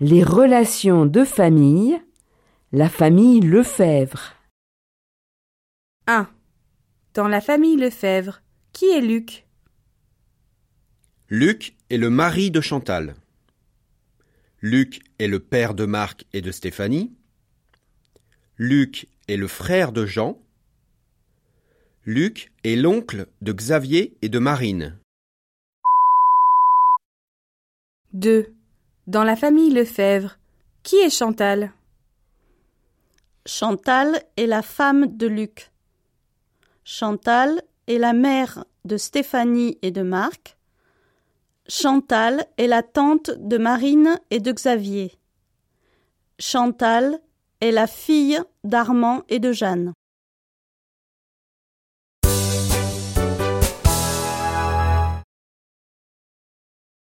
Les relations de famille, la famille Lefebvre. 1. Dans la famille Lefebvre, qui est Luc? Luc est le mari de Chantal. Luc est le père de Marc et de Stéphanie. Luc est le frère de Jean. Luc est l'oncle de Xavier et de Marine. 2. Dans la famille Lefebvre, qui est Chantal? Chantal est la femme de Luc. Chantal est la mère de Stéphanie et de Marc. Chantal est la tante de Marine et de Xavier. Chantal est la fille d'Armand et de Jeanne.